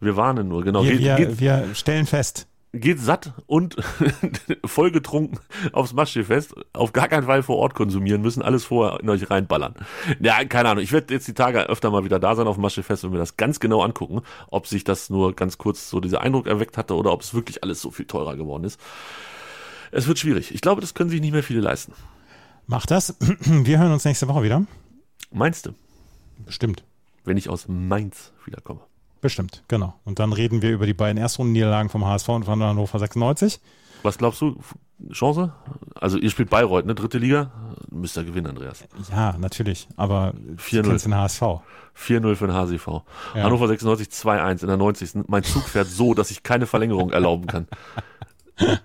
Wir warnen nur, genau. Wir, wir, wir stellen fest. Geht satt und vollgetrunken aufs Maschschiffest, auf gar keinen Fall vor Ort konsumieren müssen, alles vorher in euch reinballern. Ja, keine Ahnung, ich werde jetzt die Tage öfter mal wieder da sein auf dem Maschschiffest und mir das ganz genau angucken, ob sich das nur ganz kurz so dieser Eindruck erweckt hatte oder ob es wirklich alles so viel teurer geworden ist. Es wird schwierig. Ich glaube, das können sich nicht mehr viele leisten. Mach das. Wir hören uns nächste Woche wieder. Meinst du, Bestimmt. wenn ich aus Mainz wiederkomme? Bestimmt, genau. Und dann reden wir über die beiden Erstrundenniederlagen vom HSV und von Hannover 96. Was glaubst du? Chance? Also ihr spielt Bayreuth, ne? Dritte Liga? Müsst ihr gewinnen, Andreas. Ja, natürlich. Aber 4-0. du kennst den HSV. 4-0 für den HSV. Ja. Hannover 96 2-1 in der 90. Mein Zug fährt so, dass ich keine Verlängerung erlauben kann.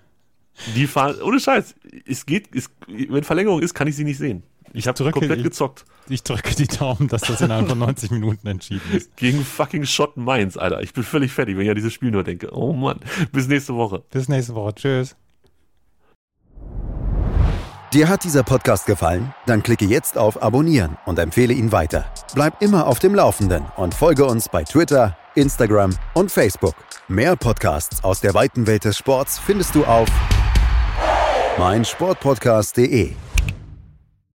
Die fahren, ohne Scheiß, es geht, es, wenn Verlängerung ist, kann ich sie nicht sehen. Ich habe drücke- komplett ich- gezockt. Ich drücke die Daumen, dass das innerhalb von 90 Minuten entschieden ist. Gegen fucking Schott Mainz, Alter. Ich bin völlig fertig, wenn ich an dieses Spiel nur denke. Oh Mann. Bis nächste Woche. Bis nächste Woche. Tschüss. Dir hat dieser Podcast gefallen? Dann klicke jetzt auf Abonnieren und empfehle ihn weiter. Bleib immer auf dem Laufenden und folge uns bei Twitter, Instagram und Facebook. Mehr Podcasts aus der weiten Welt des Sports findest du auf meinsportpodcast.de.